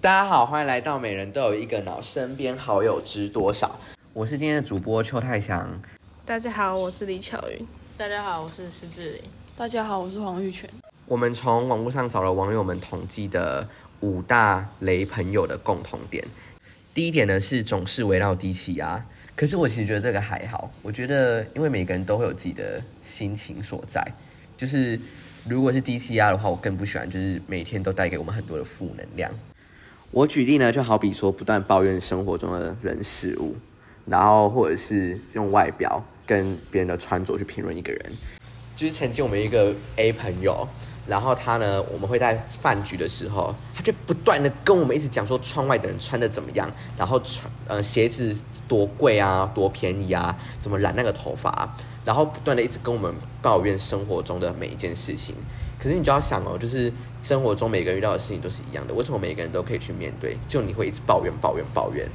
大家好，欢迎来到每人都有一个脑，身边好友知多少？我是今天的主播邱泰祥。大家好，我是李巧云。大家好，我是施志玲。大家好，我是黄玉泉。我们从网络上找了网友们统计的五大雷朋友的共同点。第一点呢是总是围绕低气压，可是我其实觉得这个还好。我觉得因为每个人都会有自己的心情所在，就是如果是低气压的话，我更不喜欢，就是每天都带给我们很多的负能量。我举例呢，就好比说不断抱怨生活中的人事物，然后或者是用外表跟别人的穿着去评论一个人。就是曾经我们一个 A 朋友，然后他呢，我们会在饭局的时候，他就不断的跟我们一直讲说窗外的人穿的怎么样，然后穿呃鞋子多贵啊，多便宜啊，怎么染那个头发，然后不断的一直跟我们抱怨生活中的每一件事情。可是你就要想哦，就是生活中每个人遇到的事情都是一样的，为什么每个人都可以去面对？就你会一直抱怨、抱怨、抱怨？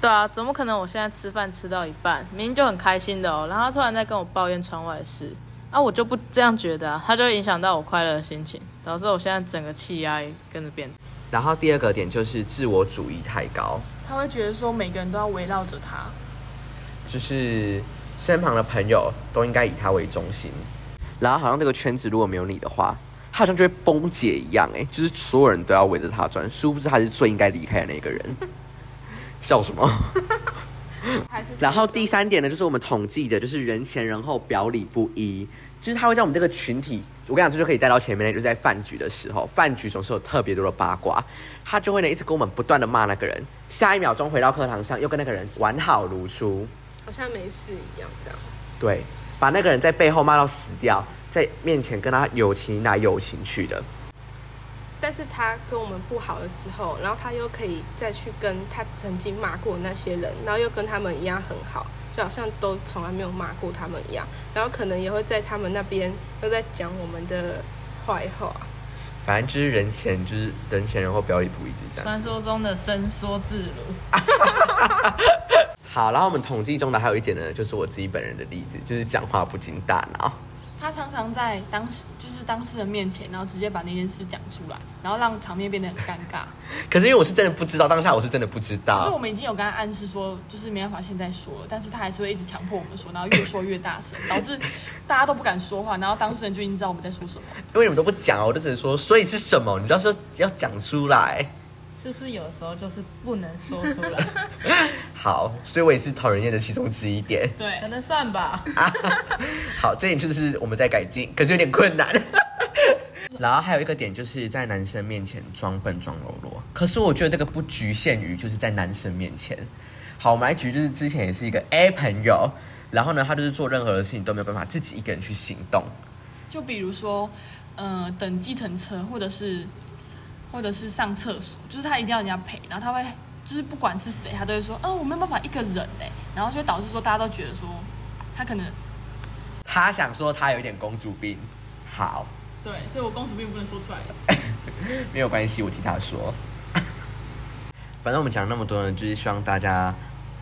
对啊，怎么可能？我现在吃饭吃到一半，明明就很开心的哦，然后突然在跟我抱怨窗外的事，啊，我就不这样觉得啊，他就会影响到我快乐的心情，导致我现在整个气压跟着变。然后第二个点就是自我主义太高，他会觉得说每个人都要围绕着他，就是身旁的朋友都应该以他为中心，然后好像这个圈子如果没有你的话，他好像就会崩解一样，哎，就是所有人都要围着他转，殊不知他是最应该离开的那个人。笑什么？然后第三点呢，就是我们统计的，就是人前人后表里不一，就是他会在我们这个群体，我跟你讲，这就可以带到前面，就是在饭局的时候，饭局总是有特别多的八卦，他就会呢一直跟我们不断的骂那个人，下一秒钟回到课堂上又跟那个人完好如初，好像没事一样，这样。对，把那个人在背后骂到死掉，在面前跟他友情来友情去的。但是他跟我们不好的时候，然后他又可以再去跟他曾经骂过那些人，然后又跟他们一样很好，就好像都从来没有骂过他们一样，然后可能也会在他们那边又在讲我们的坏话。反正就是人前就是人前人后表里不一，这样。传说中的伸缩自如。好，然后我们统计中的还有一点呢，就是我自己本人的例子，就是讲话不经大脑。他常常在当时就是当事人面前，然后直接把那件事讲出来，然后让场面变得很尴尬。可是因为我是真的不知道，当下我是真的不知道。可是我们已经有跟他暗示说，就是没办法现在说了，但是他还是会一直强迫我们说，然后越说越大声，导致大家都不敢说话，然后当事人就已经知道我们在说什么。因为你们都不讲，我就只能说，所以是什么？你到时候要讲出来。是不是有的时候就是不能说出来？好，所以我也是讨人厌的其中之一点。对，可能算吧。好，这点就是我们在改进，可是有点困难。然后还有一个点就是在男生面前装笨装柔弱，可是我觉得这个不局限于就是在男生面前。好，我们来举就是之前也是一个 A 朋友，然后呢，他就是做任何的事情都没有办法自己一个人去行动。就比如说，呃，等计程车，或者是。或者是上厕所，就是他一定要人家陪，然后他会就是不管是谁，他都会说，嗯，我没有办法一个人哎，然后就导致说大家都觉得说他可能他想说他有一点公主病，好，对，所以我公主病不能说出来，没有关系，我替他说。反正我们讲那么多人，就是希望大家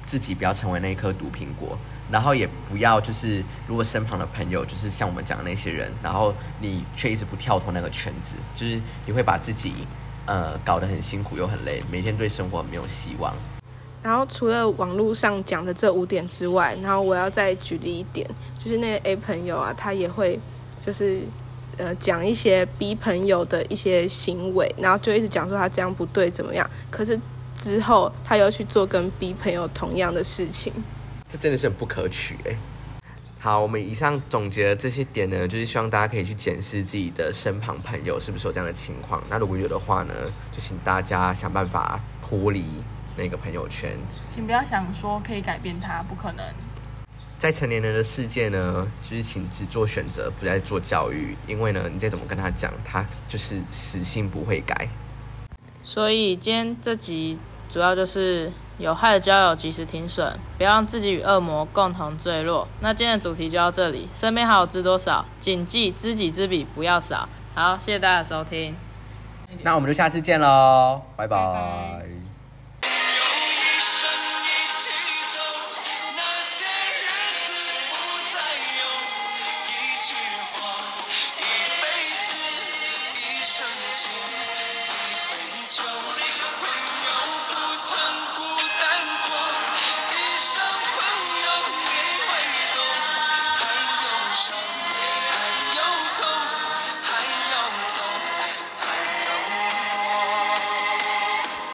自己不要成为那一颗毒苹果。然后也不要就是，如果身旁的朋友就是像我们讲的那些人，然后你却一直不跳脱那个圈子，就是你会把自己呃搞得很辛苦又很累，每天对生活没有希望。然后除了网络上讲的这五点之外，然后我要再举例一点，就是那个 A 朋友啊，他也会就是呃讲一些 B 朋友的一些行为，然后就一直讲说他这样不对怎么样，可是之后他又去做跟 B 朋友同样的事情。这真的是很不可取哎！好，我们以上总结的这些点呢，就是希望大家可以去检视自己的身旁朋友是不是有这样的情况。那如果有的话呢，就请大家想办法脱离那个朋友圈。请不要想说可以改变他，不可能。在成年人的世界呢，就是请只做选择，不再做教育，因为呢，你再怎么跟他讲，他就是死性不会改。所以今天这集主要就是。有害的交友及时停损，不要让自己与恶魔共同坠落。那今天的主题就到这里，身边好友知多少？谨记知己知彼，不要少。好，谢谢大家收听，那我们就下次见喽，拜拜。Show.